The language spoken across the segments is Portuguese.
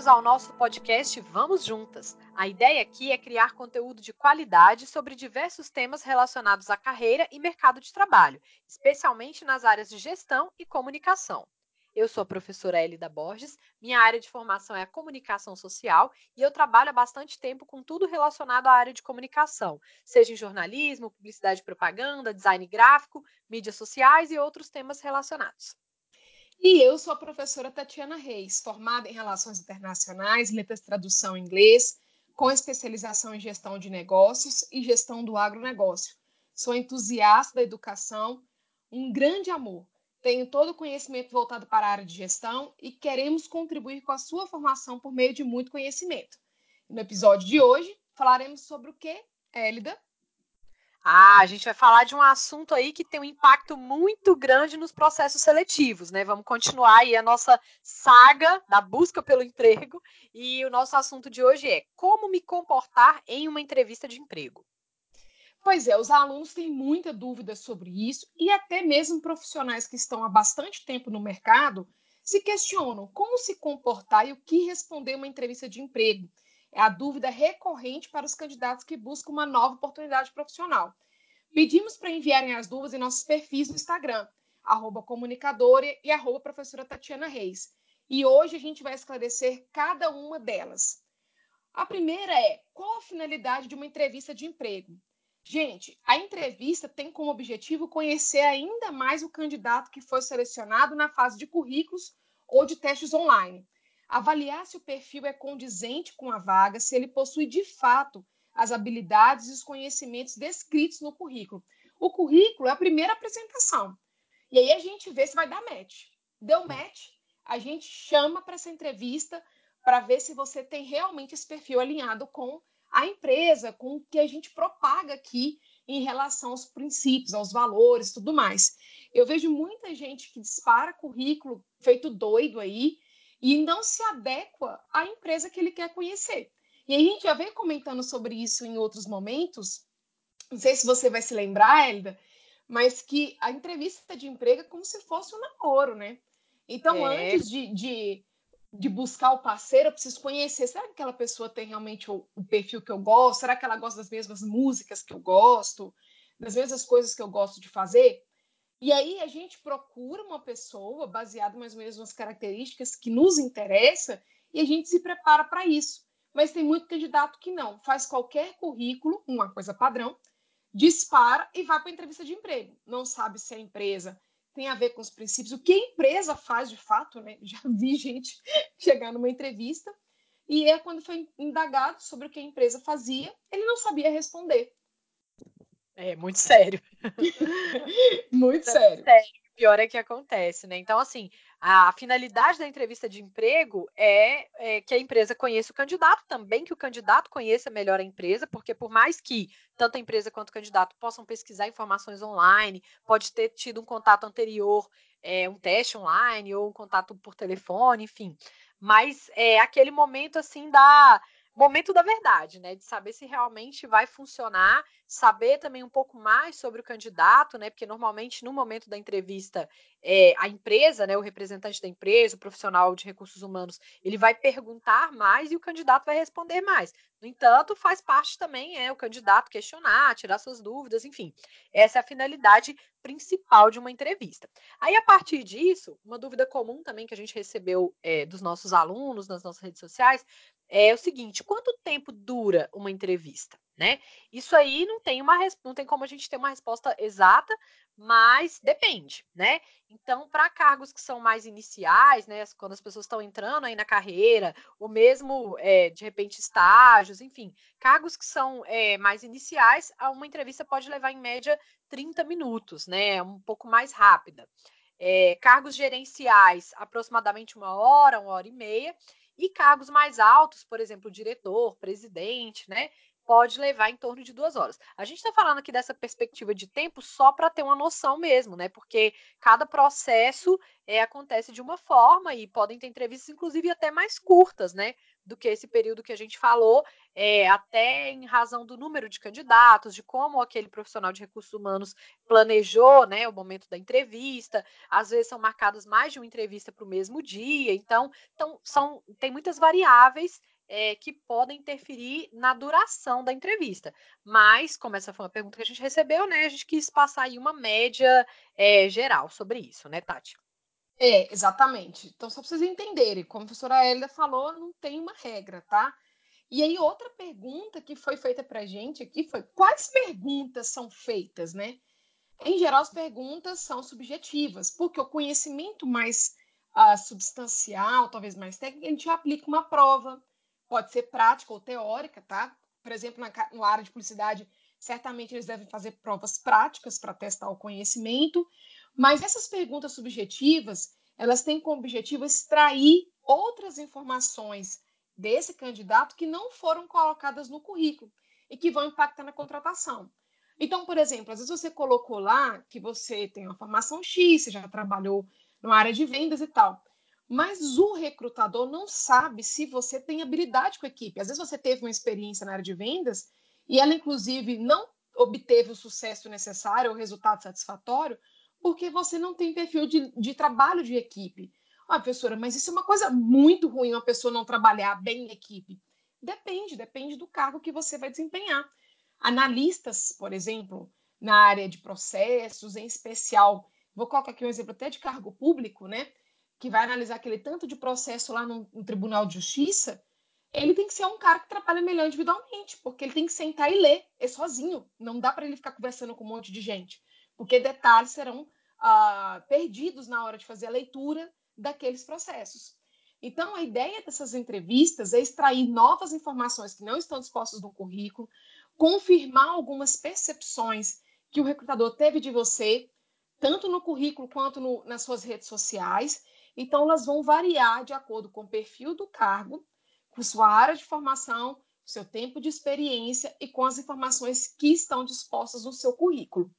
Bem-vindos ao nosso podcast Vamos Juntas. A ideia aqui é criar conteúdo de qualidade sobre diversos temas relacionados à carreira e mercado de trabalho, especialmente nas áreas de gestão e comunicação. Eu sou a professora Elida Borges, minha área de formação é a comunicação social e eu trabalho há bastante tempo com tudo relacionado à área de comunicação, seja em jornalismo, publicidade e propaganda, design gráfico, mídias sociais e outros temas relacionados. E eu sou a professora Tatiana Reis, formada em Relações Internacionais, Letras Tradução em Inglês, com especialização em Gestão de Negócios e Gestão do Agronegócio. Sou entusiasta da educação, um grande amor. Tenho todo o conhecimento voltado para a área de gestão e queremos contribuir com a sua formação por meio de muito conhecimento. No episódio de hoje, falaremos sobre o que, Élida? Ah, a gente vai falar de um assunto aí que tem um impacto muito grande nos processos seletivos, né? Vamos continuar aí a nossa saga da busca pelo emprego e o nosso assunto de hoje é como me comportar em uma entrevista de emprego. Pois é, os alunos têm muita dúvida sobre isso e até mesmo profissionais que estão há bastante tempo no mercado se questionam como se comportar e o que responder uma entrevista de emprego. É a dúvida recorrente para os candidatos que buscam uma nova oportunidade profissional. Pedimos para enviarem as dúvidas em nossos perfis no Instagram, arroba comunicadora e arroba professora Tatiana Reis. E hoje a gente vai esclarecer cada uma delas. A primeira é: qual a finalidade de uma entrevista de emprego? Gente, a entrevista tem como objetivo conhecer ainda mais o candidato que foi selecionado na fase de currículos ou de testes online avaliar se o perfil é condizente com a vaga, se ele possui de fato as habilidades e os conhecimentos descritos no currículo. O currículo é a primeira apresentação. E aí a gente vê se vai dar match. Deu match, a gente chama para essa entrevista para ver se você tem realmente esse perfil alinhado com a empresa, com o que a gente propaga aqui em relação aos princípios, aos valores, tudo mais. Eu vejo muita gente que dispara currículo feito doido aí, e não se adequa à empresa que ele quer conhecer. E a gente já veio comentando sobre isso em outros momentos. Não sei se você vai se lembrar, Elida, mas que a entrevista de emprego é como se fosse um namoro, né? Então, é. antes de, de, de, buscar o parceiro, eu preciso conhecer. Será que aquela pessoa tem realmente o, o perfil que eu gosto? Será que ela gosta das mesmas músicas que eu gosto? Das mesmas coisas que eu gosto de fazer? E aí a gente procura uma pessoa baseada mais ou menos nas características que nos interessa e a gente se prepara para isso. Mas tem muito candidato que não, faz qualquer currículo, uma coisa padrão, dispara e vai para a entrevista de emprego. Não sabe se a empresa tem a ver com os princípios, o que a empresa faz de fato, né? Já vi gente chegar numa entrevista e é quando foi indagado sobre o que a empresa fazia, ele não sabia responder. É muito sério. muito sério. sério. Pior é que acontece, né? Então, assim, a finalidade da entrevista de emprego é, é, que a empresa conheça o candidato, também que o candidato conheça melhor a empresa, porque por mais que tanto a empresa quanto o candidato possam pesquisar informações online, pode ter tido um contato anterior, é, um teste online ou um contato por telefone, enfim. Mas é aquele momento assim da momento da verdade, né? De saber se realmente vai funcionar, saber também um pouco mais sobre o candidato, né? Porque normalmente no momento da entrevista, é, a empresa, né, o representante da empresa, o profissional de recursos humanos, ele vai perguntar mais e o candidato vai responder mais. No entanto, faz parte também é o candidato questionar, tirar suas dúvidas, enfim. Essa é a finalidade principal de uma entrevista. Aí, a partir disso, uma dúvida comum também que a gente recebeu é, dos nossos alunos nas nossas redes sociais é o seguinte: quanto tempo dura uma entrevista? Né? Isso aí não tem uma não tem como a gente ter uma resposta exata, mas depende, né? Então, para cargos que são mais iniciais, né, quando as pessoas estão entrando aí na carreira, ou mesmo é, de repente estágios, enfim, cargos que são é, mais iniciais, uma entrevista pode levar em média 30 minutos, né? Um pouco mais rápida. É, cargos gerenciais, aproximadamente uma hora, uma hora e meia, e cargos mais altos, por exemplo, diretor, presidente, né? Pode levar em torno de duas horas. A gente está falando aqui dessa perspectiva de tempo só para ter uma noção mesmo, né? Porque cada processo é, acontece de uma forma e podem ter entrevistas, inclusive, até mais curtas, né? Do que esse período que a gente falou, é, até em razão do número de candidatos, de como aquele profissional de recursos humanos planejou né, o momento da entrevista. Às vezes são marcadas mais de uma entrevista para o mesmo dia, então, então são, tem muitas variáveis é, que podem interferir na duração da entrevista. Mas, como essa foi uma pergunta que a gente recebeu, né, a gente quis passar aí uma média é, geral sobre isso, né, Tati? É, exatamente. Então, só para vocês entenderem, como a professora Hélida falou, não tem uma regra, tá? E aí, outra pergunta que foi feita para a gente aqui foi: quais perguntas são feitas, né? Em geral, as perguntas são subjetivas, porque o conhecimento mais uh, substancial, talvez mais técnico, a gente aplica uma prova, pode ser prática ou teórica, tá? Por exemplo, na, área de publicidade, certamente eles devem fazer provas práticas para testar o conhecimento, mas essas perguntas subjetivas, elas têm como objetivo extrair outras informações desse candidato que não foram colocadas no currículo e que vão impactar na contratação. Então, por exemplo, às vezes você colocou lá que você tem uma formação X, você já trabalhou na área de vendas e tal. Mas o recrutador não sabe se você tem habilidade com a equipe. Às vezes você teve uma experiência na área de vendas e ela, inclusive, não obteve o sucesso necessário ou resultado satisfatório porque você não tem perfil de, de trabalho de equipe. Ah, professora, mas isso é uma coisa muito ruim, uma pessoa não trabalhar bem em equipe. Depende, depende do cargo que você vai desempenhar. Analistas, por exemplo, na área de processos, em especial, vou colocar aqui um exemplo até de cargo público, né? Que vai analisar aquele tanto de processo lá no, no, Tribunal de Justiça, ele tem que ser um cara que trabalha melhor individualmente, porque ele tem que sentar e ler, é sozinho. Não dá para ele ficar conversando com um monte de gente, porque detalhes serão ah, perdidos na hora de fazer a leitura daqueles processos. Então, a ideia dessas entrevistas é extrair novas informações que não estão dispostas no currículo, confirmar algumas percepções que o recrutador teve de você, tanto no currículo quanto no, nas suas redes sociais, então, elas vão variar de acordo com o perfil do cargo, com sua área de formação, seu tempo de experiência e com as informações que estão dispostas no seu currículo.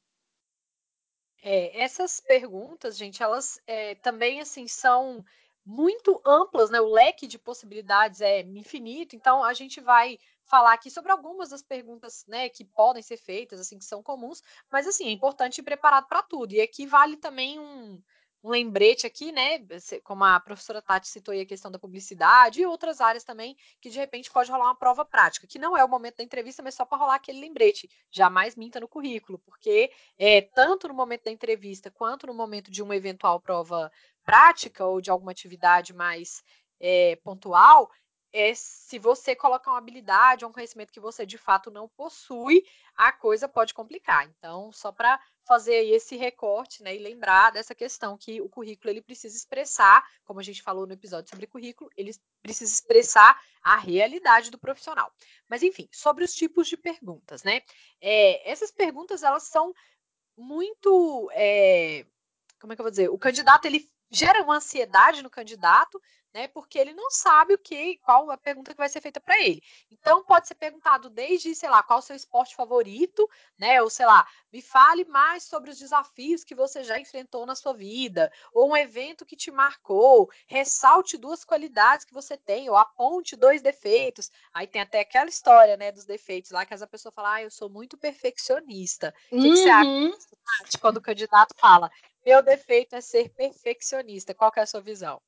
É, essas perguntas, gente, elas é, também assim são muito amplas, né? O leque de possibilidades é infinito. Então, a gente vai falar aqui sobre algumas das perguntas, né, que podem ser feitas, assim, que são comuns. Mas assim, é importante ir preparado para tudo. E aqui vale também um um lembrete aqui, né? Como a professora Tati citou aí a questão da publicidade e outras áreas também, que de repente pode rolar uma prova prática, que não é o momento da entrevista, mas só para rolar aquele lembrete. Jamais minta no currículo, porque é, tanto no momento da entrevista quanto no momento de uma eventual prova prática ou de alguma atividade mais é, pontual, é, se você colocar uma habilidade ou um conhecimento que você de fato não possui, a coisa pode complicar. Então, só para fazer esse recorte, né, e lembrar dessa questão que o currículo ele precisa expressar, como a gente falou no episódio sobre currículo, ele precisa expressar a realidade do profissional. Mas enfim, sobre os tipos de perguntas, né? É, essas perguntas elas são muito, é, como é que eu vou dizer? O candidato ele gera uma ansiedade no candidato, né? Porque ele não sabe o que, qual a pergunta que vai ser feita para ele. Então pode ser perguntado desde, sei lá, qual o seu esporte favorito, né? Ou sei lá, me fale mais sobre os desafios que você já enfrentou na sua vida, ou um evento que te marcou, ressalte duas qualidades que você tem, ou aponte dois defeitos. Aí tem até aquela história, né, dos defeitos lá que a pessoa fala: "Ah, eu sou muito perfeccionista". O que, uhum. que você acha uhum. quando o candidato fala: meu defeito é ser perfeccionista. Qual é a sua visão?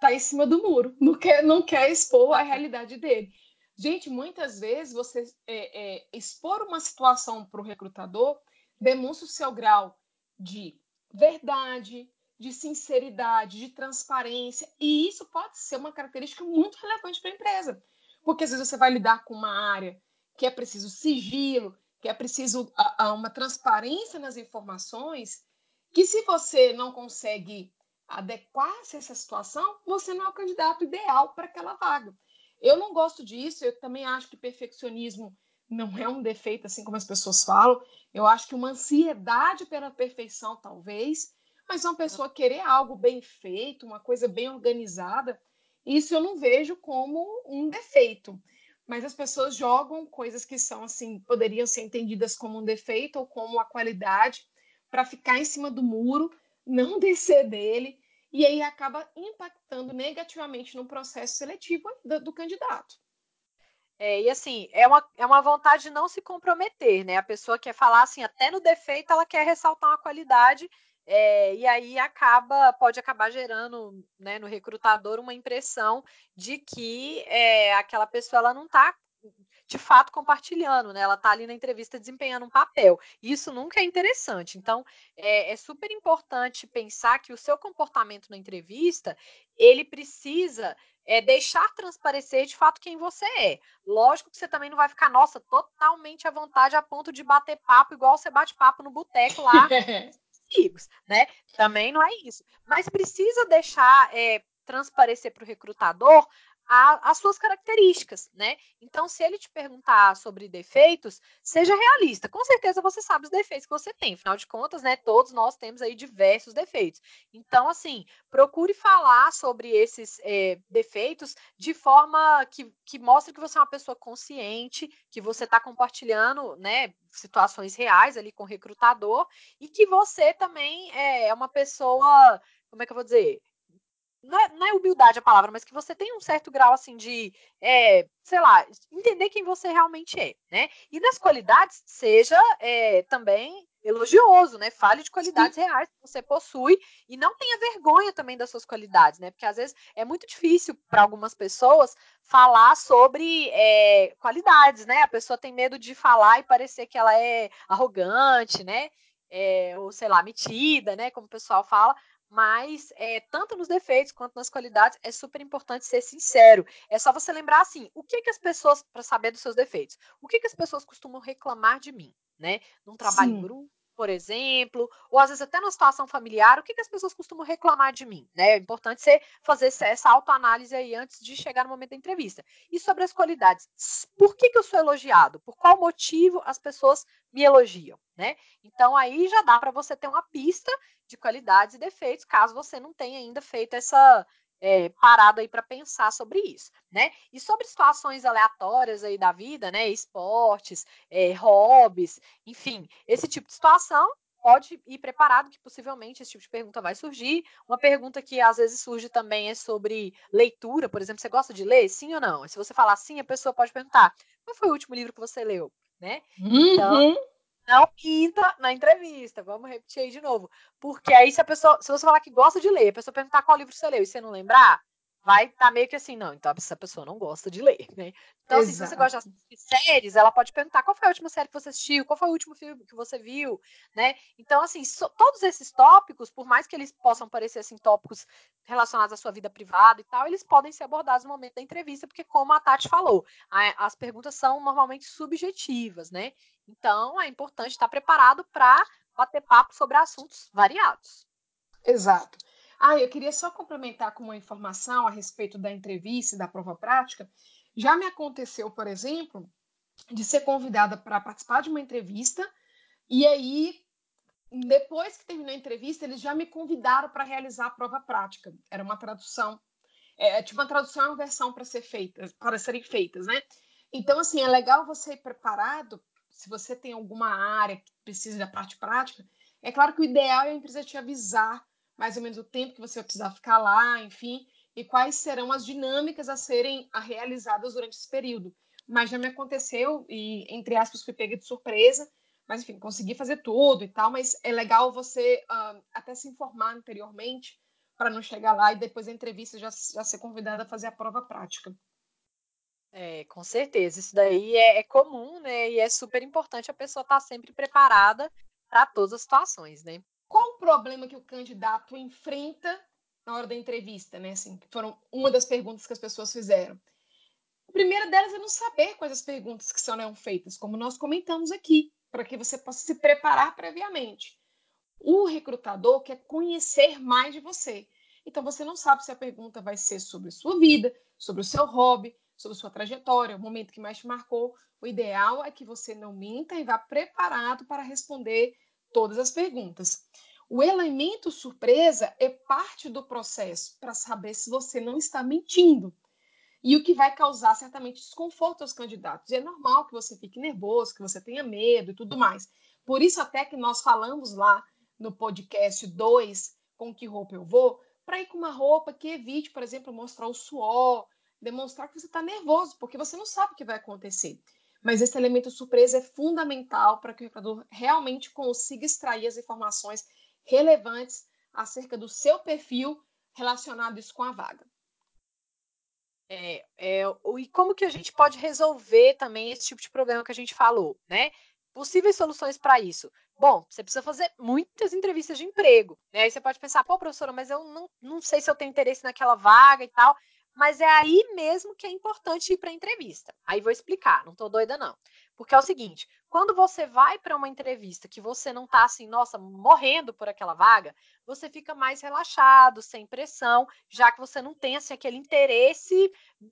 Tá em cima do muro, não quer, não quer expor a realidade dele. Gente, muitas vezes você é, é, expor uma situação para o recrutador demonstra o seu grau de verdade, de sinceridade, de transparência, e isso pode ser uma característica muito relevante para a empresa, porque às vezes você vai lidar com uma área que é preciso sigilo, que é preciso a, a uma transparência nas informações, que se você não consegue adequar-se a essa situação, você não é o candidato ideal para aquela vaga. Eu não gosto disso, eu também acho que perfeccionismo não é um defeito, assim como as pessoas falam. Eu acho que uma ansiedade pela perfeição, talvez, mas uma pessoa querer algo bem feito, uma coisa bem organizada, isso eu não vejo como um defeito. mas as pessoas jogam coisas que são assim, poderiam ser entendidas como um defeito ou como a qualidade para ficar em cima do muro, não descer dele e aí acaba impactando negativamente no processo seletivo do, do candidato. É, e assim, é uma, é uma vontade de não se comprometer, né? A pessoa quer falar assim, até no defeito ela quer ressaltar uma qualidade, é, e aí acaba, pode acabar gerando né, no recrutador uma impressão de que é, aquela pessoa ela não está de fato compartilhando, né? Ela está ali na entrevista desempenhando um papel. Isso nunca é interessante. Então, é, é, super importante pensar que o seu comportamento na entrevista ele precisa é, deixar transparecer de fato quem você é. Lógico que você também não vai ficar, nossa, totalmente à vontade a ponto de bater papo igual você bate papo no boteco lá. amigos, né? Também não é isso. Mas precisa deixar é, transparecer para o recrutador a, as suas características, né? Então, se ele te perguntar sobre defeitos, seja realista. Com certeza você sabe os defeitos que você tem. Afinal de contas, né? Todos nós temos aí diversos defeitos. Então, assim, procure falar sobre esses é, defeitos de forma que, que mostre que você é uma pessoa consciente, que você está compartilhando, né? Situações reais ali com o recrutador e que você também é, é uma pessoa, como é que eu vou dizer? Não é, não é, humildade a palavra, mas que você tem um certo grau assim de, é, sei lá, entender quem você realmente é, né? E nas qualidades, seja é, também elogioso, né? Fale de qualidades Sim. reais que você possui e não tenha vergonha também das suas qualidades, né? Porque às vezes é muito difícil para algumas pessoas falar sobre é, qualidades, né? A pessoa tem medo de falar e parecer que ela é arrogante, né? É, ou sei lá, metida, né? Como o pessoal fala, mas é, tanto nos defeitos quanto nas qualidades é super importante ser sincero. É só você lembrar assim, o que que as pessoas para saber dos seus defeitos, o que que as pessoas costumam reclamar de mim, né? Num trabalho Sim. em grupo, por exemplo, ou às vezes até numa situação familiar, o que, que as pessoas costumam reclamar de mim, né? É importante você fazer essa autoanálise aí antes de chegar no momento da entrevista. E sobre as qualidades, por que, que eu sou elogiado? Por qual motivo as pessoas me elogiam, né? Então aí já dá para você ter uma pista de qualidades e defeitos, caso você não tenha ainda feito essa é, parado aí para pensar sobre isso, né? E sobre situações aleatórias aí da vida, né? Esportes, é, hobbies, enfim, esse tipo de situação pode ir preparado que possivelmente esse tipo de pergunta vai surgir. Uma pergunta que às vezes surge também é sobre leitura, por exemplo, você gosta de ler, sim ou não? Se você falar sim, a pessoa pode perguntar: qual foi o último livro que você leu, né? Então, uhum. Não pinta na entrevista. Vamos repetir aí de novo. Porque aí, se a pessoa, se você falar que gosta de ler, a pessoa perguntar qual livro você leu e você não lembrar, vai estar tá meio que assim, não, então essa pessoa não gosta de ler, né? Então, assim, se você gosta de assistir séries, ela pode perguntar qual foi a última série que você assistiu, qual foi o último filme que você viu, né? Então, assim, so, todos esses tópicos, por mais que eles possam parecer, assim, tópicos relacionados à sua vida privada e tal, eles podem ser abordados no momento da entrevista, porque como a Tati falou, a, as perguntas são normalmente subjetivas, né? Então, é importante estar preparado para bater papo sobre assuntos variados. Exato. Ah, eu queria só complementar com uma informação a respeito da entrevista e da prova prática. Já me aconteceu, por exemplo, de ser convidada para participar de uma entrevista e aí depois que terminou a entrevista, eles já me convidaram para realizar a prova prática. Era uma tradução, é, tipo uma tradução e uma versão para ser feita, para serem feitas, né? Então, assim, é legal você ir preparado, se você tem alguma área que precisa da parte prática. É claro que o ideal é a empresa te avisar mais ou menos o tempo que você vai precisar ficar lá, enfim, e quais serão as dinâmicas a serem realizadas durante esse período. Mas já me aconteceu e, entre aspas, fui pega de surpresa, mas enfim, consegui fazer tudo e tal, mas é legal você uh, até se informar anteriormente para não chegar lá e depois da entrevista já, já ser convidada a fazer a prova prática. É, com certeza. Isso daí é, é, comum, né? E é super importante a pessoa estar tá sempre preparada para todas as situações, né? Qual o problema que o candidato enfrenta na hora da entrevista, né? Assim, foram uma das perguntas que as pessoas fizeram. A primeira delas é não saber quais as perguntas que serão feitas, como nós comentamos aqui, para que você possa se preparar previamente. O recrutador quer conhecer mais de você. Então você não sabe se a pergunta vai ser sobre sua vida, sobre o seu hobby, sobre sua trajetória, o momento que mais te marcou. O ideal é que você não minta e vá preparado para responder todas as perguntas. O elemento surpresa é parte do processo para saber se você não está mentindo. e o que vai causar certamente desconforto aos candidatos. E é normal que você fique nervoso, que você tenha medo e tudo mais. Por isso, até que nós falamos lá no podcast 2, com que roupa eu vou, para ir com uma roupa que evite, por exemplo, mostrar o suor, demonstrar que você está nervoso, porque você não sabe o que vai acontecer. Mas esse elemento surpresa é fundamental para que o recrutador realmente consiga extrair as informações relevantes acerca do seu perfil relacionados com a vaga. É, é, e como que a gente pode resolver também esse tipo de problema que a gente falou, né? Possíveis soluções para isso. Bom, você precisa fazer muitas entrevistas de emprego. Né? Aí você pode pensar, pô, professora, mas eu não, não sei se eu tenho interesse naquela vaga e tal. Mas é aí mesmo que é importante ir para a entrevista. Aí vou explicar, não estou doida, não. Porque é o seguinte: quando você vai para uma entrevista que você não está assim, nossa, morrendo por aquela vaga, você fica mais relaxado, sem pressão, já que você não tem assim, aquele interesse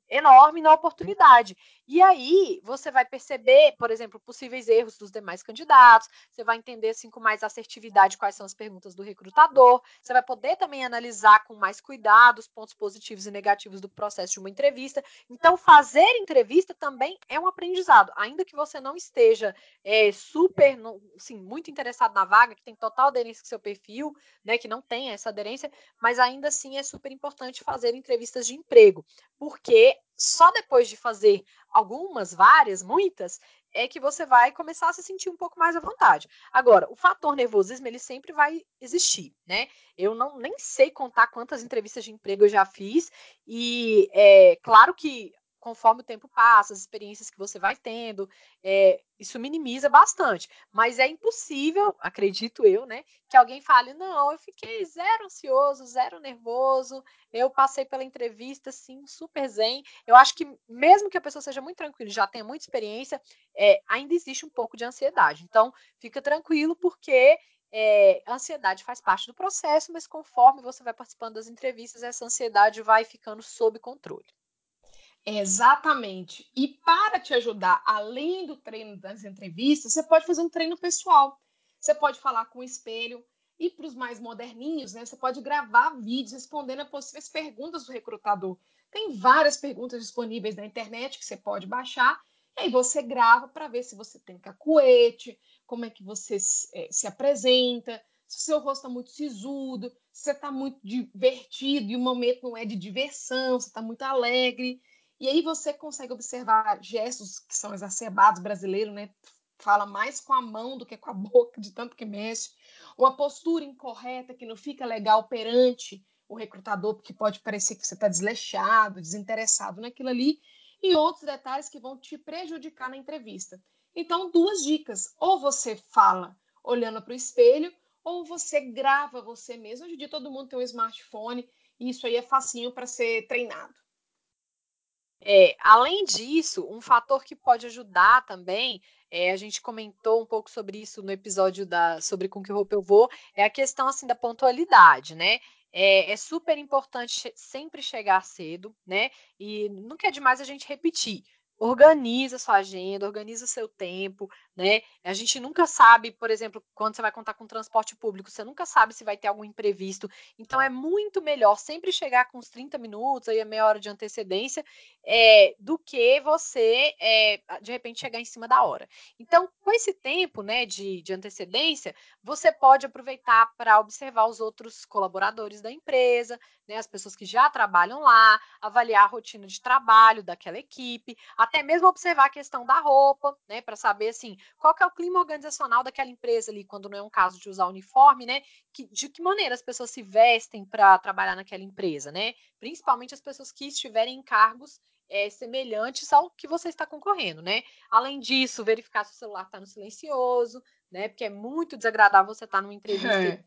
enorme na oportunidade. E aí você vai perceber, por exemplo, possíveis erros dos demais candidatos, você vai entender assim com mais assertividade quais são as perguntas do recrutador, você vai poder também analisar com mais cuidado os pontos positivos e negativos do processo de uma entrevista. Então, fazer entrevista também é um aprendizado, ainda que você não esteja é, super, assim, muito interessado na vaga, que tem total aderência com seu perfil, né, que não tem essa aderência, mas ainda assim é super importante fazer entrevistas de emprego, porque só depois de fazer algumas, várias, muitas, é que você vai começar a se sentir um pouco mais à vontade. Agora, o fator nervosismo, ele sempre vai existir, né? Eu não nem sei contar quantas entrevistas de emprego eu já fiz, e é claro que conforme o tempo passa, as experiências que você vai tendo, é, isso minimiza bastante. Mas é impossível, acredito eu, né, que alguém fale: não, eu fiquei zero ansioso, zero nervoso, eu passei pela entrevista, assim, super zen. Eu acho que, mesmo que a pessoa seja muito tranquila, já tenha muita experiência, é, ainda existe um pouco de ansiedade. Então, fica tranquilo, porque é, a ansiedade faz parte do processo, mas conforme você vai participando das entrevistas, essa ansiedade vai ficando sob controle. Exatamente. E para te ajudar, além do treino das entrevistas, você pode fazer um treino pessoal. Você pode falar com o espelho. E para os mais moderninhos, né, você pode gravar vídeos respondendo a possíveis perguntas do recrutador. Tem várias perguntas disponíveis na internet que você pode baixar. E aí você grava para ver se você tem cacuete, como é que você se apresenta, se o seu rosto está muito sisudo, se você está muito divertido e o momento não é de diversão, você está muito alegre. E aí você consegue observar gestos que são exacerbados brasileiro, né? Fala mais com a mão do que com a boca, de tanto que mexe. Uma postura incorreta que não fica legal perante o recrutador, porque pode parecer que você está desleixado, desinteressado naquilo ali, e outros detalhes que vão te prejudicar na entrevista. Então, duas dicas: ou você fala olhando para o espelho, ou você grava você mesmo. Hoje em dia todo mundo tem um smartphone, e isso aí é facinho para ser treinado. É, além disso, um fator que pode ajudar também, é, a gente comentou um pouco sobre isso no episódio da sobre com que roupa eu vou, é a questão assim da pontualidade, né? É, é, super importante sempre chegar cedo, né? E nunca é demais a gente repetir organiza sua agenda, organiza seu tempo, né? A gente nunca sabe, por exemplo, quando você vai contar com transporte público, você nunca sabe se vai ter algum imprevisto. Então é muito melhor sempre chegar com uns 30 minutos, aí a meia hora de antecedência, é, do que você, é, de repente, chegar em cima da hora. Então, com esse tempo né, de, de antecedência, você pode aproveitar para observar os outros colaboradores da empresa, né, as pessoas que já trabalham lá, avaliar a rotina de trabalho daquela equipe, até mesmo observar a questão da roupa, né, para saber assim, qual é o clima organizacional daquela empresa ali, quando não é um caso de usar uniforme, né, que, de que maneira as pessoas se vestem para trabalhar naquela empresa, né, principalmente as pessoas que estiverem em cargos é, semelhantes ao que você está concorrendo, né? Além disso, verificar se o celular está no silencioso, né? Porque é muito desagradável você estar tá numa entrevista é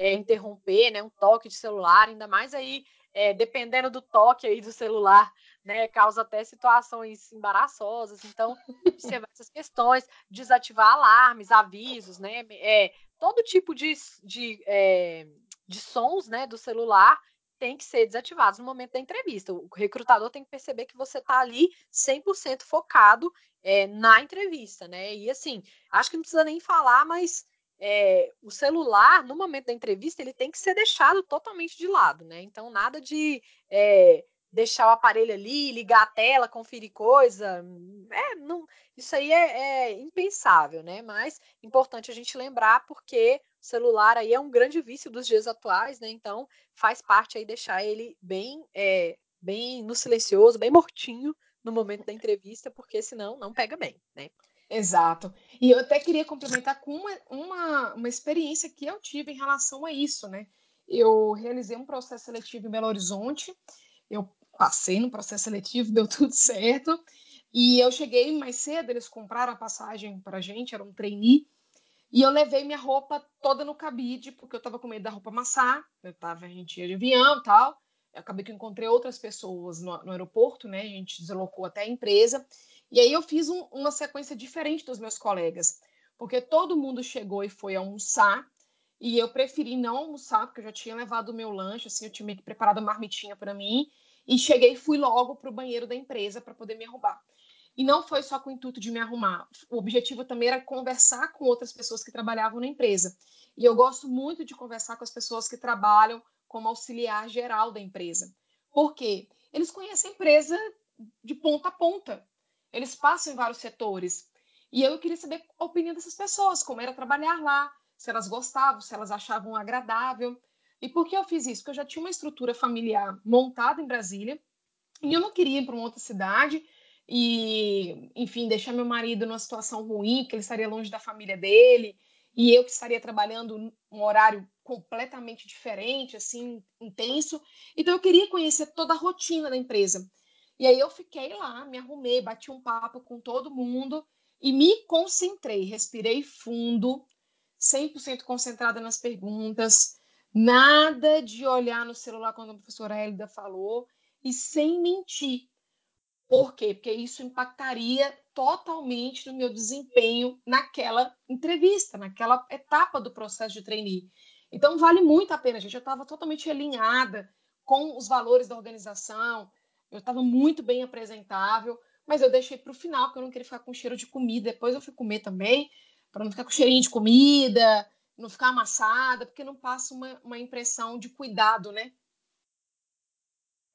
é, interromper, né, um toque de celular, ainda mais aí, é, dependendo do toque aí do celular, né, causa até situações embaraçosas. Então, observar essas questões, desativar alarmes, avisos, né, é, todo tipo de, de, é, de sons, né, do celular tem que ser desativados no momento da entrevista. O recrutador tem que perceber que você está ali 100% focado é, na entrevista, né? E assim, acho que não precisa nem falar, mas é, o celular, no momento da entrevista, ele tem que ser deixado totalmente de lado, né? Então, nada de é, deixar o aparelho ali, ligar a tela, conferir coisa. É, não, isso aí é, é impensável, né? Mas importante a gente lembrar porque o celular aí é um grande vício dos dias atuais, né? Então faz parte aí deixar ele bem, é, bem no silencioso, bem mortinho no momento da entrevista, porque senão não pega bem, né? Exato. E eu até queria complementar com uma, uma, uma experiência que eu tive em relação a isso, né? Eu realizei um processo seletivo em Belo Horizonte, eu passei no processo seletivo, deu tudo certo, e eu cheguei mais cedo, eles compraram a passagem para a gente, era um trainee, e eu levei minha roupa toda no cabide, porque eu estava com medo da roupa amassar, eu tava, a gente ia de avião e tal, eu acabei que encontrei outras pessoas no, no aeroporto, né, a gente deslocou até a empresa, e aí eu fiz um, uma sequência diferente dos meus colegas, porque todo mundo chegou e foi almoçar, e eu preferi não almoçar, porque eu já tinha levado o meu lanche, assim, eu tinha meio que preparado uma marmitinha para mim, e cheguei e fui logo para o banheiro da empresa para poder me arrumar. E não foi só com o intuito de me arrumar. O objetivo também era conversar com outras pessoas que trabalhavam na empresa. E eu gosto muito de conversar com as pessoas que trabalham como auxiliar geral da empresa. Por quê? Eles conhecem a empresa de ponta a ponta. Eles passam em vários setores. E eu queria saber a opinião dessas pessoas, como era trabalhar lá, se elas gostavam, se elas achavam agradável. E por que eu fiz isso? Porque eu já tinha uma estrutura familiar montada em Brasília e eu não queria ir para uma outra cidade e, enfim, deixar meu marido numa situação ruim, porque ele estaria longe da família dele e eu que estaria trabalhando um horário completamente diferente, assim, intenso. Então eu queria conhecer toda a rotina da empresa. E aí eu fiquei lá, me arrumei, bati um papo com todo mundo e me concentrei, respirei fundo, 100% concentrada nas perguntas, nada de olhar no celular quando a professora Hélida falou e sem mentir. Por quê? Porque isso impactaria totalmente no meu desempenho naquela entrevista, naquela etapa do processo de trainee. Então, vale muito a pena, gente. Eu estava totalmente alinhada com os valores da organização, eu estava muito bem apresentável, mas eu deixei para o final, porque eu não queria ficar com cheiro de comida. Depois eu fui comer também, para não ficar com cheirinho de comida, não ficar amassada, porque não passa uma, uma impressão de cuidado, né?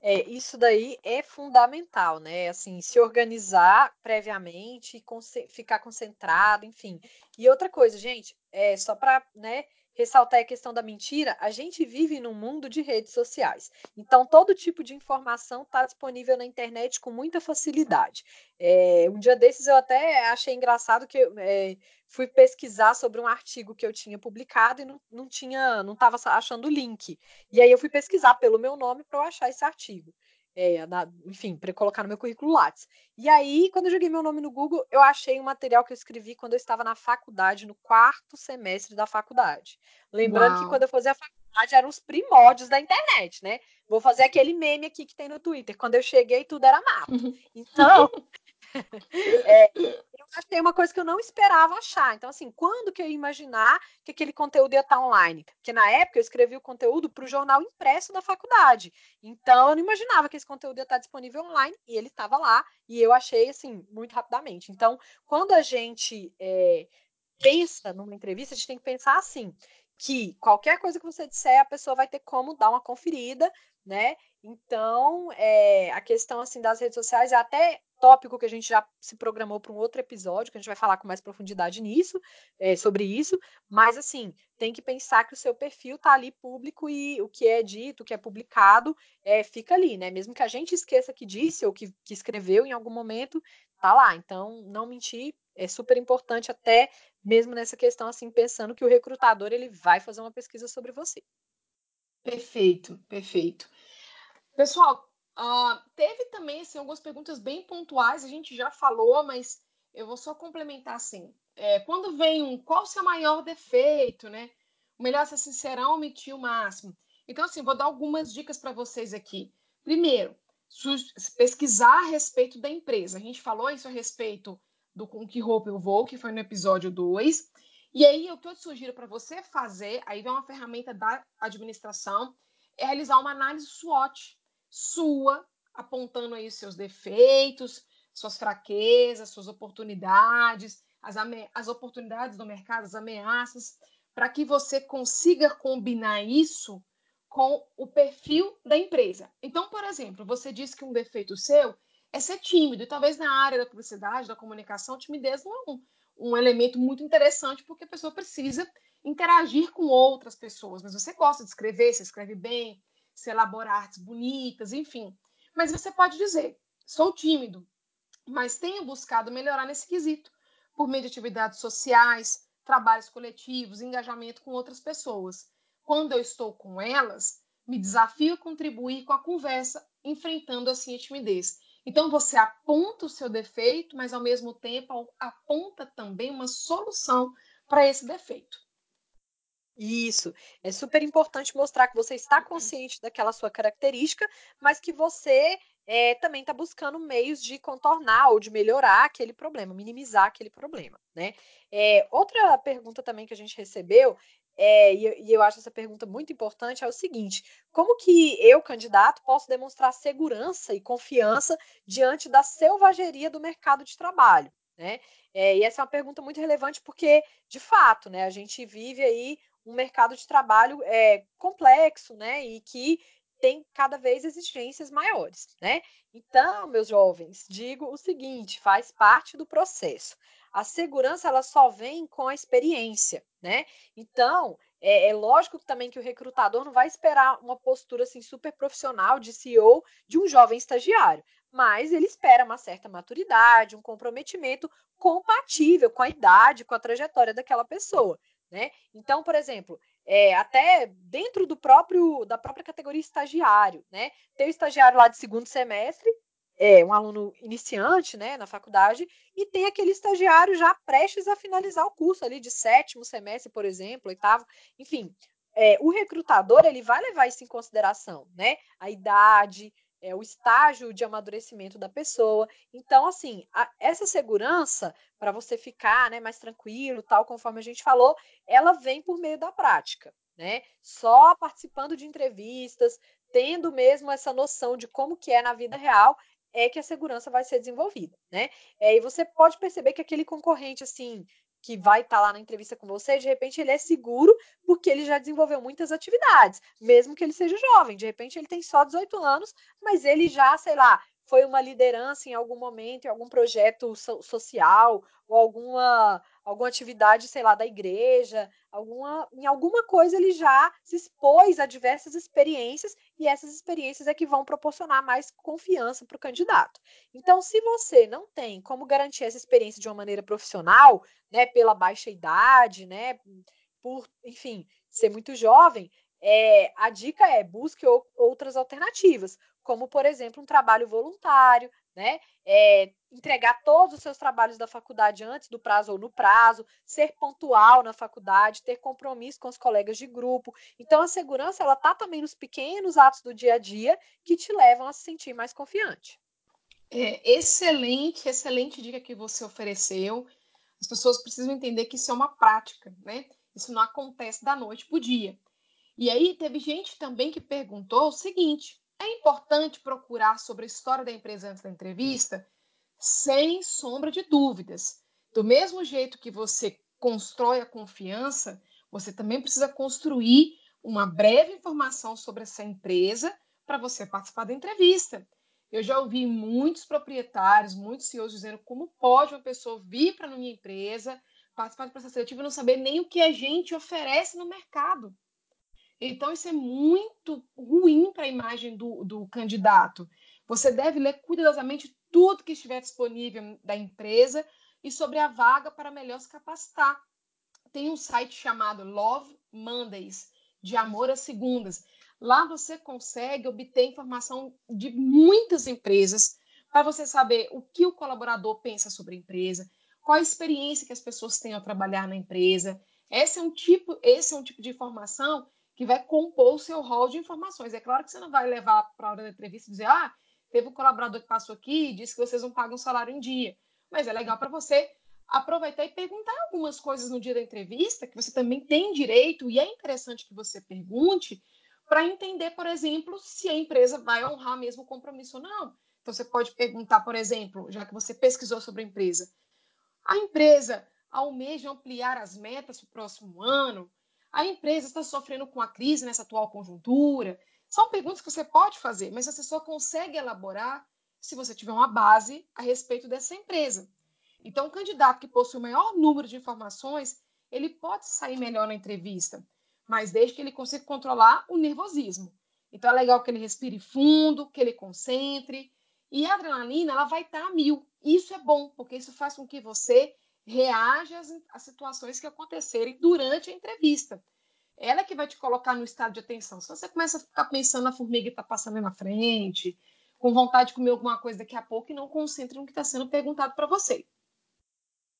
É, isso daí é fundamental, né? Assim, se organizar previamente, ficar concentrado, enfim. E outra coisa, gente, é só para, né, ressaltar a questão da mentira, a gente vive num mundo de redes sociais. Então, todo tipo de informação está disponível na internet com muita facilidade. É, um dia desses eu até achei engraçado que é, fui pesquisar sobre um artigo que eu tinha publicado e não, não tinha, não estava achando o link. E aí eu fui pesquisar pelo meu nome para eu achar esse artigo é, na, enfim, para colocar no meu currículo Lattes. E aí, quando eu joguei meu nome no Google, eu achei um material que eu escrevi quando eu estava na faculdade, no quarto semestre da faculdade. Lembrando Uau. que quando eu fazia a faculdade eram os primórdios da internet, né? Vou fazer aquele meme aqui que tem no Twitter. Quando eu cheguei, tudo era mato. Então, é, achei uma coisa que eu não esperava achar. Então, assim, quando que eu ia imaginar que aquele conteúdo ia estar online? Porque na época eu escrevi o conteúdo para o jornal impresso da faculdade. Então, eu não imaginava que esse conteúdo ia estar disponível online e ele estava lá. E eu achei, assim, muito rapidamente. Então, quando a gente é, pensa numa entrevista, a gente tem que pensar assim: que qualquer coisa que você disser, a pessoa vai ter como dar uma conferida, né? Então, é, a questão assim das redes sociais é até tópico que a gente já se programou para um outro episódio, que a gente vai falar com mais profundidade nisso, é, sobre isso, mas assim, tem que pensar que o seu perfil está ali público e o que é dito, o que é publicado, é, fica ali, né? Mesmo que a gente esqueça que disse ou que, que escreveu em algum momento, tá lá. Então, não mentir é super importante até mesmo nessa questão assim, pensando que o recrutador ele vai fazer uma pesquisa sobre você. Perfeito, perfeito. Pessoal, Uh, teve também assim, algumas perguntas bem pontuais, a gente já falou, mas eu vou só complementar assim. É, quando vem um qual o seu maior defeito, né? O melhor ser sincerão, omitir o máximo. Então, assim, vou dar algumas dicas para vocês aqui. Primeiro, pesquisar a respeito da empresa. A gente falou isso a respeito do Com Que Roupa Eu Vou, que foi no episódio 2. E aí, o que eu sugiro para você fazer, aí vem uma ferramenta da administração, é realizar uma análise SWOT sua, apontando aí os seus defeitos, suas fraquezas, suas oportunidades, as, as oportunidades do mercado, as ameaças, para que você consiga combinar isso com o perfil da empresa. Então, por exemplo, você disse que um defeito seu é ser tímido, e talvez na área da publicidade, da comunicação, timidez não é um, um elemento muito interessante, porque a pessoa precisa interagir com outras pessoas. Mas você gosta de escrever, você escreve bem, você elabora artes bonitas, enfim. Mas você pode dizer: sou tímido, mas tenho buscado melhorar nesse quesito, por meio de atividades sociais, trabalhos coletivos, engajamento com outras pessoas quando eu estou com elas, me desafio a contribuir com a conversa, enfrentando assim a timidez. Então você aponta o seu defeito, mas ao mesmo tempo aponta também uma solução para esse defeito. Isso. É super importante mostrar que você está consciente daquela sua característica, mas que você é, também está buscando meios de contornar ou de melhorar aquele problema, minimizar aquele problema, né? É, outra pergunta também que a gente recebeu é, e, eu acho essa pergunta muito importante, é o seguinte: como que eu, candidato, posso demonstrar segurança e confiança diante da selvageria do mercado de trabalho? Né? É, e essa é uma pergunta muito relevante porque, de fato, né, a gente vive aí um mercado de trabalho é, complexo, né, e que tem cada vez exigências maiores, né? Então, meus jovens, digo o seguinte, faz parte do processo. A segurança ela só vem com a experiência, né? Então, é, é, lógico também que o recrutador não vai esperar uma postura assim super profissional de CEO de um jovem estagiário, mas ele espera uma certa maturidade, um comprometimento compatível com a idade, com a trajetória daquela pessoa, né? Então, por exemplo, é, até dentro do próprio da própria categoria estagiário, né? Tem o estagiário lá de segundo semestre é, um aluno iniciante né, na faculdade e tem aquele estagiário já prestes a finalizar o curso ali de sétimo semestre, por exemplo, oitavo, enfim. É, o recrutador ele vai levar isso em consideração, né? A idade, é, o estágio de amadurecimento da pessoa. Então, assim, a, essa segurança para você ficar né, mais tranquilo, tal, conforme a gente falou, ela vem por meio da prática. Né? Só participando de entrevistas, tendo mesmo essa noção de como que é na vida real, é que a segurança vai ser desenvolvida, né? É, e você pode perceber que aquele concorrente, assim, que vai estar tá lá na entrevista com você, de repente ele é seguro porque ele já desenvolveu muitas atividades, mesmo que ele seja jovem. De repente ele tem só 18 anos, mas ele já, sei lá, foi uma liderança em algum momento, em algum projeto so social, ou alguma, alguma atividade, sei lá, da igreja, alguma, em alguma coisa ele já se expôs a diversas experiências, e essas experiências é que vão proporcionar mais confiança para o candidato. Então, se você não tem como garantir essa experiência de uma maneira profissional, né, pela baixa idade, né, por, enfim, ser muito jovem, é, a dica é busque outras alternativas como, por exemplo, um trabalho voluntário, né? É, entregar todos os seus trabalhos da faculdade antes do prazo ou no prazo, ser pontual na faculdade, ter compromisso com os colegas de grupo. Então, a segurança ela está também nos pequenos atos do dia a dia que te levam a se sentir mais confiante. É, excelente, excelente dica que você ofereceu. As pessoas precisam entender que isso é uma prática, né? Isso não acontece da noite para o dia. E aí teve gente também que perguntou o seguinte: é importante procurar sobre a história da empresa antes da entrevista? Sem sombra de dúvidas. Do mesmo jeito que você constrói a confiança, você também precisa construir uma breve informação sobre essa empresa para você participar da entrevista. Eu já ouvi muitos proprietários, muitos CEOs dizendo como pode uma pessoa vir para a minha empresa, participar do processo seletivo e não saber nem o que a gente oferece no mercado. Então, isso é muito ruim para a imagem do, do candidato. Você deve ler cuidadosamente tudo que estiver disponível da empresa e sobre a vaga para melhor se capacitar. Tem um site chamado Love Mondays, de amor às segundas. Lá você consegue obter informação de muitas empresas para você saber o que o colaborador pensa sobre a empresa, qual a experiência que as pessoas têm ao trabalhar na empresa. Esse é um tipo, esse é um tipo de informação que vai compor o seu rol de informações. É claro que você não vai levar para a hora da entrevista e dizer, ah, teve um colaborador que passou aqui e disse que vocês não pagam salário em dia. Mas é legal para você aproveitar e perguntar algumas coisas no dia da entrevista que você também tem direito e é interessante que você pergunte para entender, por exemplo, se a empresa vai honrar mesmo o compromisso ou não. Então você pode perguntar, por exemplo, já que você pesquisou sobre a empresa, a empresa almeja ampliar as metas para o próximo ano? A empresa está sofrendo com a crise nessa atual conjuntura? São perguntas que você pode fazer, mas você só consegue elaborar se você tiver uma base a respeito dessa empresa. Então, o candidato que possui o maior número de informações, ele pode sair melhor na entrevista, mas desde que ele consiga controlar o nervosismo. Então, é legal que ele respire fundo, que ele concentre. E a adrenalina, ela vai estar a mil. Isso é bom, porque isso faz com que você reaja às, às situações que acontecerem durante a entrevista. Ela é que vai te colocar no estado de atenção. Se você começa a ficar pensando na formiga que está passando na frente, com vontade de comer alguma coisa daqui a pouco e não concentre no que está sendo perguntado para você.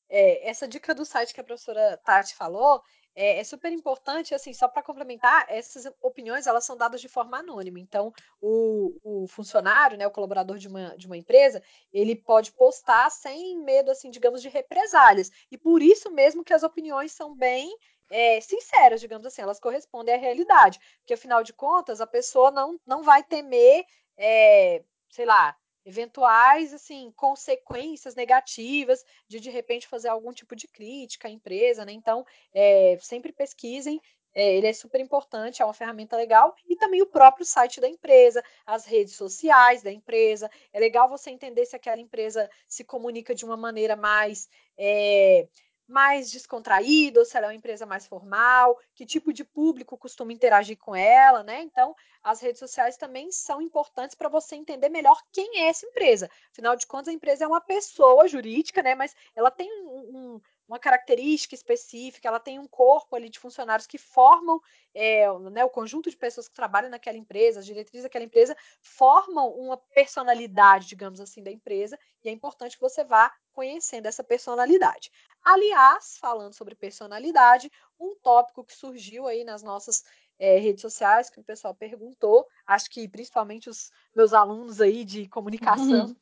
É, essa dica do site que a professora Tati falou é, é super importante, assim, só para complementar, essas opiniões elas são dadas de forma anônima. Então, o, o, funcionário, né, o colaborador de uma, de uma empresa, ele pode postar sem medo, assim, digamos, de represálias. E por isso mesmo que as opiniões são bem é, sinceras, digamos assim, elas correspondem à realidade. Porque, afinal de contas, a pessoa não, não vai temer, é, sei lá, eventuais assim consequências negativas de de repente fazer algum tipo de crítica à empresa, né? Então, é, sempre pesquisem. É, ele é super importante, é uma ferramenta legal e também o próprio site da empresa, as redes sociais da empresa. É legal você entender se aquela empresa se comunica de uma maneira mais é, mais descontraída, ou se ela é uma empresa mais formal, que tipo de público costuma interagir com ela, né? Então, as redes sociais também são importantes para você entender melhor quem é essa empresa. Afinal de contas, a empresa é uma pessoa jurídica, né? Mas ela tem um, um, uma característica específica, ela tem um corpo ali de funcionários que formam é, né, o conjunto de pessoas que trabalham naquela empresa, as diretrizes daquela empresa, formam uma personalidade, digamos assim, da empresa, e é importante que você vá conhecendo essa personalidade. Aliás, falando sobre personalidade, um tópico que surgiu aí nas nossas é, redes sociais, que o pessoal perguntou, acho que principalmente os meus alunos aí de comunicação, uhum.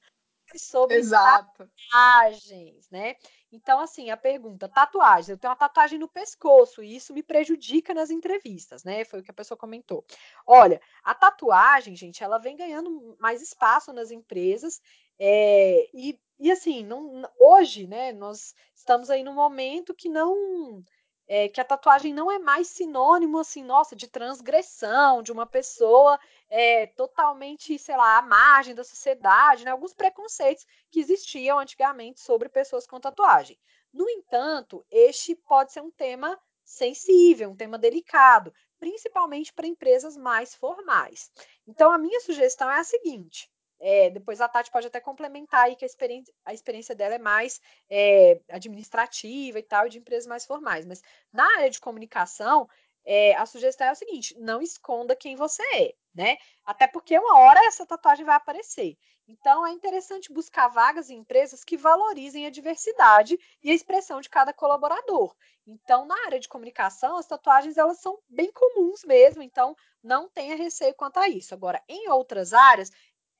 Sobre Exato. tatuagens, né? Então, assim, a pergunta, tatuagens, eu tenho uma tatuagem no pescoço e isso me prejudica nas entrevistas, né? Foi o que a pessoa comentou. Olha, a tatuagem, gente, ela vem ganhando mais espaço nas empresas é, e, e assim, não, hoje, né, nós estamos aí num momento que não é, que a tatuagem não é mais sinônimo, assim, nossa, de transgressão, de uma pessoa é, totalmente, sei lá, à margem da sociedade, né? Alguns preconceitos que existiam antigamente sobre pessoas com tatuagem. No entanto, este pode ser um tema sensível, um tema delicado, principalmente para empresas mais formais. Então, a minha sugestão é a seguinte: é, depois a Tati pode até complementar aí que a experiência, a experiência dela é mais é, administrativa e tal, de empresas mais formais. Mas na área de comunicação, é, a sugestão é o seguinte: não esconda quem você é, né? Até porque uma hora essa tatuagem vai aparecer. Então é interessante buscar vagas em empresas que valorizem a diversidade e a expressão de cada colaborador. Então, na área de comunicação, as tatuagens elas são bem comuns mesmo, então não tenha receio quanto a isso. Agora, em outras áreas,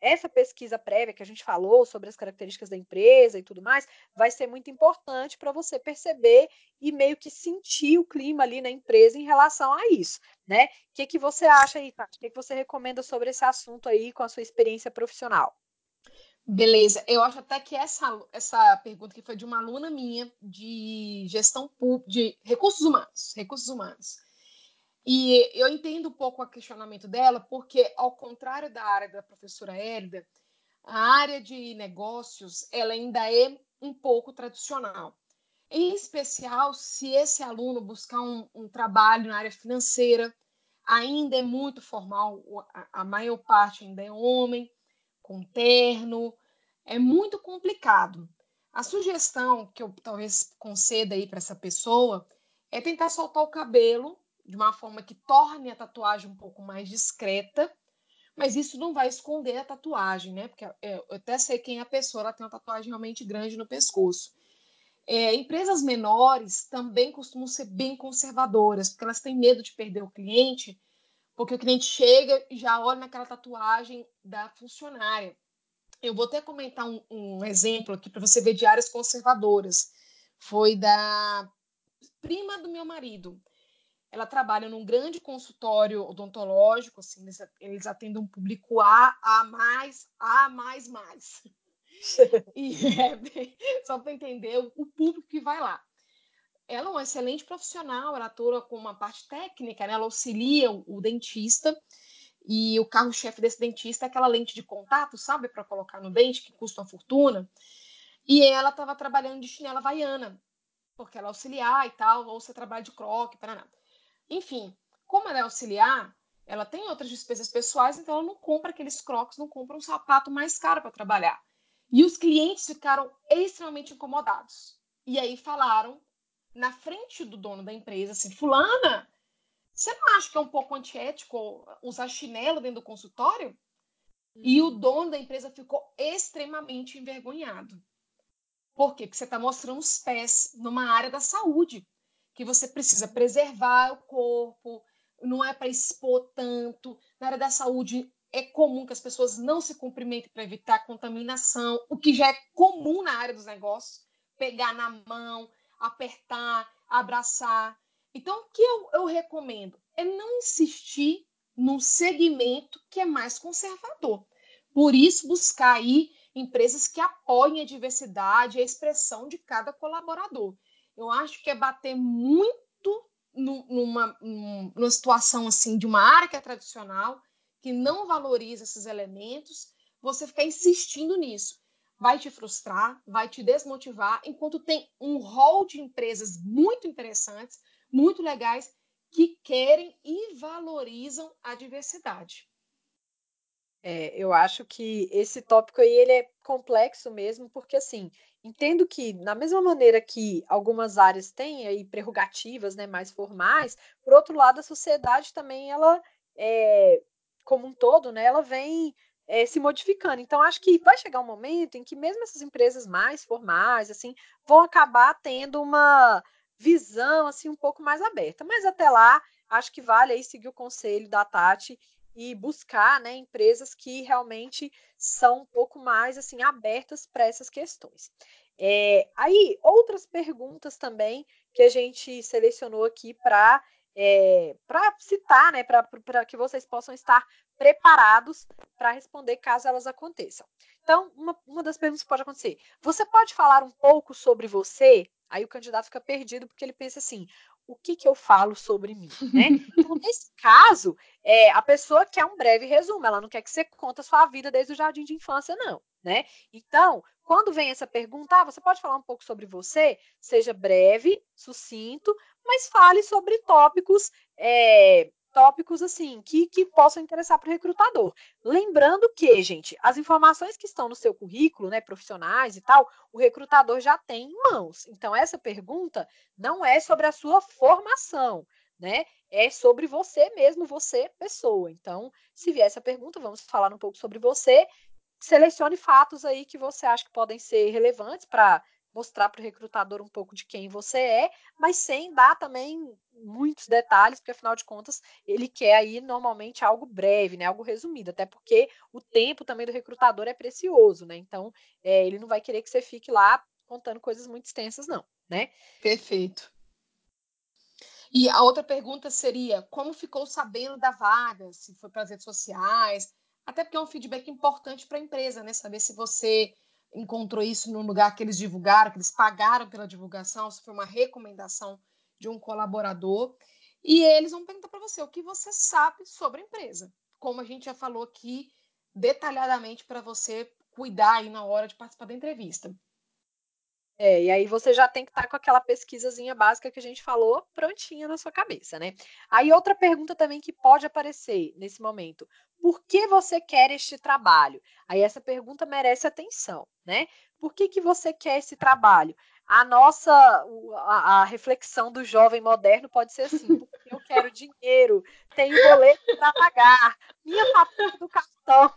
essa pesquisa prévia que a gente falou sobre as características da empresa e tudo mais, vai ser muito importante para você perceber e meio que sentir o clima ali na empresa em relação a isso, né? O que, que você acha aí, Tati? O que, que você recomenda sobre esse assunto aí com a sua experiência profissional? Beleza, eu acho até que essa, essa pergunta que foi de uma aluna minha de gestão de recursos humanos, recursos humanos. E eu entendo um pouco o questionamento dela, porque, ao contrário da área da professora Hélida, a área de negócios ela ainda é um pouco tradicional. Em especial, se esse aluno buscar um, um trabalho na área financeira, ainda é muito formal, a, a maior parte ainda é homem, com terno, é muito complicado. A sugestão que eu talvez conceda aí para essa pessoa é tentar soltar o cabelo de uma forma que torne a tatuagem um pouco mais discreta, mas isso não vai esconder a tatuagem, né? Porque é, eu até sei quem é a pessoa, ela tem uma tatuagem realmente grande no pescoço. É, empresas menores também costumam ser bem conservadoras, porque elas têm medo de perder o cliente, porque o cliente chega e já olha naquela tatuagem da funcionária. Eu vou até comentar um, um exemplo aqui para você ver de áreas conservadoras. Foi da prima do meu marido ela trabalha num grande consultório odontológico, assim, eles, eles atendem um público A, A mais, A mais mais. e é, só para entender o, público que vai lá. ela é uma excelente profissional, ela atua com uma parte técnica, né? ela auxilia o, o dentista e o carro-chefe desse dentista é aquela lente de contato, sabe, para colocar no dente, que custa uma fortuna. E ela estava trabalhando de chinela havaiana, porque ela é auxiliar e tal, ou você trabalha de croque, para nada. Enfim, como ela é auxiliar, ela tem outras despesas pessoais, então ela não compra aqueles crocs, não compra um sapato mais caro para trabalhar. E os clientes ficaram extremamente incomodados. E aí falaram na frente do dono da empresa assim: Fulana, você não acha que é um pouco antiético usar chinelo dentro do consultório? E o uhum. dono da empresa ficou extremamente envergonhado. Por quê? Porque você está mostrando os pés numa área da saúde, que você precisa preservar o corpo, não é para expor tanto. Na área da saúde é comum que as pessoas não se cumprimentem para evitar contaminação, o que já é comum na área dos negócios, pegar na mão, apertar, abraçar. Então, o que eu, eu recomendo é não insistir num segmento que é mais conservador. Por isso, buscar aí empresas que apoiem a diversidade e a expressão de cada colaborador. Eu acho que é bater muito numa, numa situação assim de uma área que é tradicional, que não valoriza esses elementos, você ficar insistindo nisso. Vai te frustrar, vai te desmotivar, enquanto tem um rol de empresas muito interessantes, muito legais, que querem e valorizam a diversidade. É, eu acho que esse tópico aí ele é complexo mesmo, porque assim, entendo que na mesma maneira que algumas áreas têm aí prerrogativas, né, mais formais, por outro lado a sociedade também ela é, como um todo, né, ela vem é, se modificando. Então acho que vai chegar um momento em que mesmo essas empresas mais formais, assim, vão acabar tendo uma visão assim um pouco mais aberta. Mas até lá, acho que vale aí seguir o conselho da Tati e buscar né, empresas que realmente são um pouco mais assim abertas para essas questões. É, aí, outras perguntas também que a gente selecionou aqui para é, para citar, né, para que vocês possam estar preparados para responder caso elas aconteçam. Então, uma, uma das perguntas que pode acontecer: você pode falar um pouco sobre você? Aí o candidato fica perdido porque ele pensa assim: o que, que eu falo sobre mim, né? Então, nesse caso, é, a pessoa quer um breve resumo, ela não quer que você conte a sua vida desde o jardim de infância, não, né? Então, quando vem essa pergunta, ah, você pode falar um pouco sobre você? Seja breve, sucinto, mas fale sobre tópicos é, tópicos assim que, que possam interessar para o recrutador. Lembrando que, gente, as informações que estão no seu currículo, né, profissionais e tal, o recrutador já tem em mãos. Então, essa pergunta não é sobre a sua formação, né? É sobre você mesmo, você, pessoa. Então, se vier essa pergunta, vamos falar um pouco sobre você. Selecione fatos aí que você acha que podem ser relevantes para mostrar para o recrutador um pouco de quem você é, mas sem dar também muitos detalhes, porque afinal de contas ele quer aí normalmente algo breve, né, algo resumido, até porque o tempo também do recrutador é precioso, né? Então é, ele não vai querer que você fique lá contando coisas muito extensas, não, né? Perfeito. E a outra pergunta seria: como ficou sabendo da vaga? Se foi para as redes sociais? Até porque é um feedback importante para a empresa, né? Saber se você encontrou isso no lugar que eles divulgaram, que eles pagaram pela divulgação, se foi uma recomendação de um colaborador. E eles vão perguntar para você o que você sabe sobre a empresa. Como a gente já falou aqui detalhadamente para você cuidar aí na hora de participar da entrevista. É, e aí você já tem que estar tá com aquela pesquisazinha básica que a gente falou prontinha na sua cabeça, né? Aí outra pergunta também que pode aparecer nesse momento: por que você quer este trabalho? Aí essa pergunta merece atenção, né? Por que, que você quer esse trabalho? A nossa a, a reflexão do jovem moderno pode ser assim: porque eu quero dinheiro, tenho boleto para pagar, minha fatura do cartão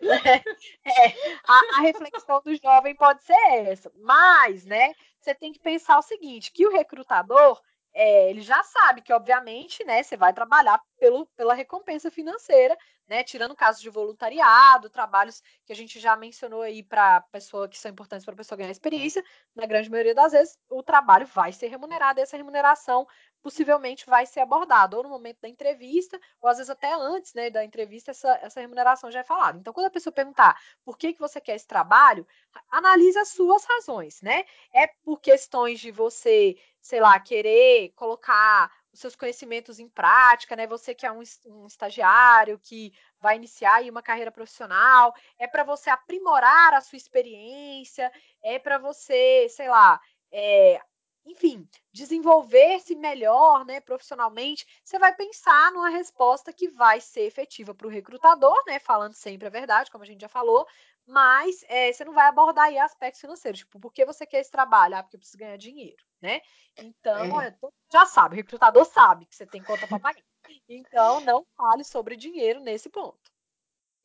É, a, a, reflexão do jovem pode ser essa, mas, né, você tem que pensar o seguinte, que o recrutador, é, ele já sabe que, obviamente, né, você vai trabalhar pelo, pela recompensa financeira, né, tirando casos de voluntariado, trabalhos que a gente já mencionou aí para pessoa que são importantes para a pessoa ganhar experiência, na grande maioria das vezes o trabalho vai ser remunerado, e essa remuneração possivelmente vai ser abordada ou no momento da entrevista, ou às vezes até antes né, da entrevista, essa, essa remuneração já é falada. Então, quando a pessoa perguntar por que, que você quer esse trabalho, analise as suas razões, né? É por questões de você sei lá, querer colocar os seus conhecimentos em prática, né? Você que é um, um estagiário que vai iniciar uma carreira profissional, é para você aprimorar a sua experiência, é para você, sei lá, é, enfim, desenvolver-se melhor, né, profissionalmente, você vai pensar numa resposta que vai ser efetiva para o recrutador, né, falando sempre a verdade, como a gente já falou, mas é, você não vai abordar aí aspectos financeiros, tipo, por que você quer esse trabalho? Ah, porque eu preciso ganhar dinheiro, né? Então, é. já sabe, o recrutador sabe que você tem conta para pagar. Então, não fale sobre dinheiro nesse ponto.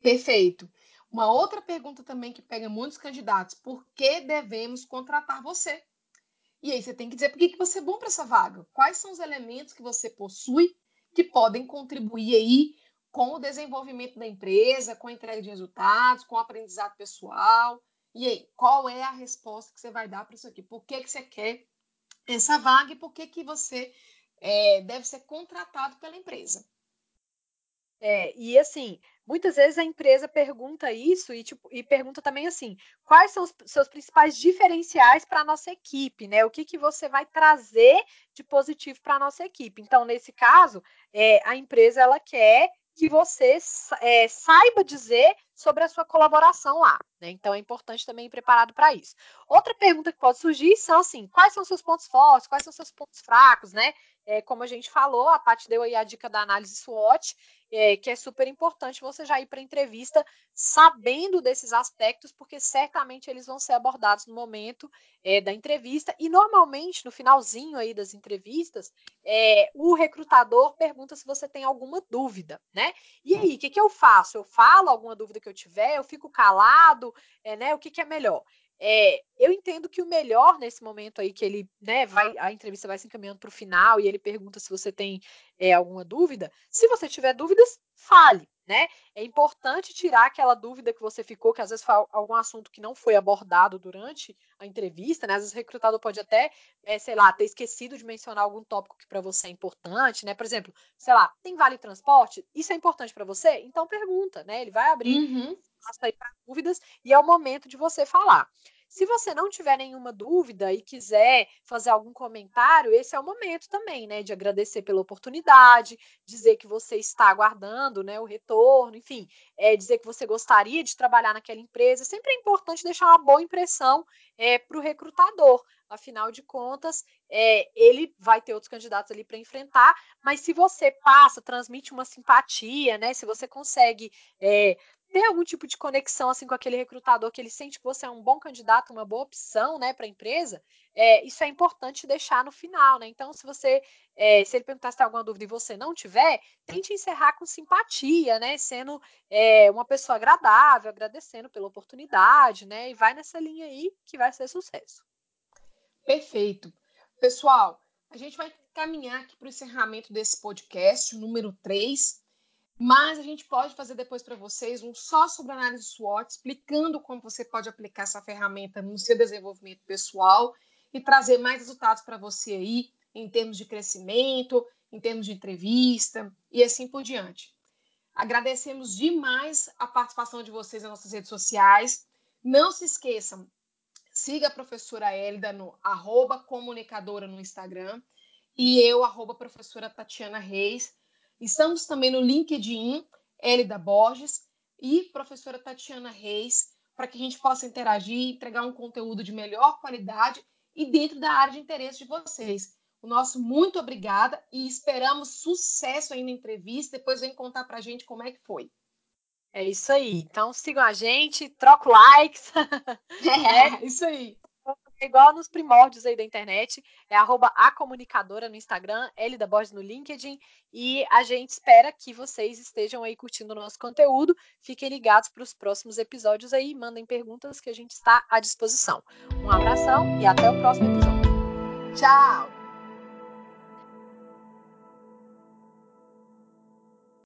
Perfeito. Uma outra pergunta também que pega muitos candidatos: por que devemos contratar você? E aí você tem que dizer por que você é bom para essa vaga. Quais são os elementos que você possui que podem contribuir aí com o desenvolvimento da empresa, com a entrega de resultados, com o aprendizado pessoal. E aí, qual é a resposta que você vai dar para isso aqui? Por que, que você quer essa vaga e por que, que você é, deve ser contratado pela empresa? É, e assim, muitas vezes a empresa pergunta isso e, tipo, e pergunta também assim: quais são os seus principais diferenciais para a nossa equipe, né? O que, que você vai trazer de positivo para a nossa equipe? Então, nesse caso, é, a empresa ela quer que você é, saiba dizer sobre a sua colaboração lá. Né? Então é importante também ir preparado para isso. Outra pergunta que pode surgir são assim: quais são seus pontos fortes, quais são seus pontos fracos, né? É, como a gente falou, a Paty deu aí a dica da análise SWOT, é, que é super importante você já ir para a entrevista sabendo desses aspectos, porque certamente eles vão ser abordados no momento é, da entrevista. E normalmente, no finalzinho aí das entrevistas, é, o recrutador pergunta se você tem alguma dúvida, né? E aí, o que, que eu faço? Eu falo alguma dúvida que eu tiver, eu fico calado, é, né? O que, que é melhor? É, eu entendo que o melhor nesse momento aí que ele, né, vai, a entrevista vai se encaminhando para o final e ele pergunta se você tem é, alguma dúvida. Se você tiver dúvidas, fale, né? É importante tirar aquela dúvida que você ficou, que às vezes foi algum assunto que não foi abordado durante a entrevista, né? Às vezes o recrutador pode até, é, sei lá, ter esquecido de mencionar algum tópico que para você é importante, né? Por exemplo, sei lá, tem vale transporte? Isso é importante para você? Então pergunta, né? Ele vai abrir uhum. Aí para dúvidas e é o momento de você falar. Se você não tiver nenhuma dúvida e quiser fazer algum comentário, esse é o momento também, né, de agradecer pela oportunidade, dizer que você está aguardando, né, o retorno, enfim, é, dizer que você gostaria de trabalhar naquela empresa. Sempre é importante deixar uma boa impressão é, para o recrutador. Afinal de contas, é, ele vai ter outros candidatos ali para enfrentar, mas se você passa, transmite uma simpatia, né? Se você consegue é, ter algum tipo de conexão assim com aquele recrutador que ele sente que você é um bom candidato, uma boa opção, né, para a empresa, é, isso é importante deixar no final, né? Então, se você, é, se ele perguntar se tem alguma dúvida e você não tiver, tente encerrar com simpatia, né, sendo é, uma pessoa agradável, agradecendo pela oportunidade, né, e vai nessa linha aí que vai ser sucesso. Perfeito, pessoal. A gente vai caminhar aqui para o encerramento desse podcast, número 3. Mas a gente pode fazer depois para vocês um só sobre análise SWOT, explicando como você pode aplicar essa ferramenta no seu desenvolvimento pessoal e trazer mais resultados para você aí, em termos de crescimento, em termos de entrevista e assim por diante. Agradecemos demais a participação de vocês nas nossas redes sociais. Não se esqueçam, siga a professora Hélida no arroba comunicadora no Instagram e eu, arroba professora Tatiana Reis Estamos também no LinkedIn, Elida Borges e professora Tatiana Reis, para que a gente possa interagir e entregar um conteúdo de melhor qualidade e dentro da área de interesse de vocês. O nosso muito obrigada e esperamos sucesso aí na entrevista. Depois vem contar para a gente como é que foi. É isso aí. Então sigam a gente, troca likes. É, é isso aí igual nos primórdios aí da internet, é arroba a comunicadora no Instagram, L da Borges no LinkedIn, e a gente espera que vocês estejam aí curtindo o nosso conteúdo, fiquem ligados para os próximos episódios aí, mandem perguntas que a gente está à disposição. Um abração e até o próximo episódio. Tchau!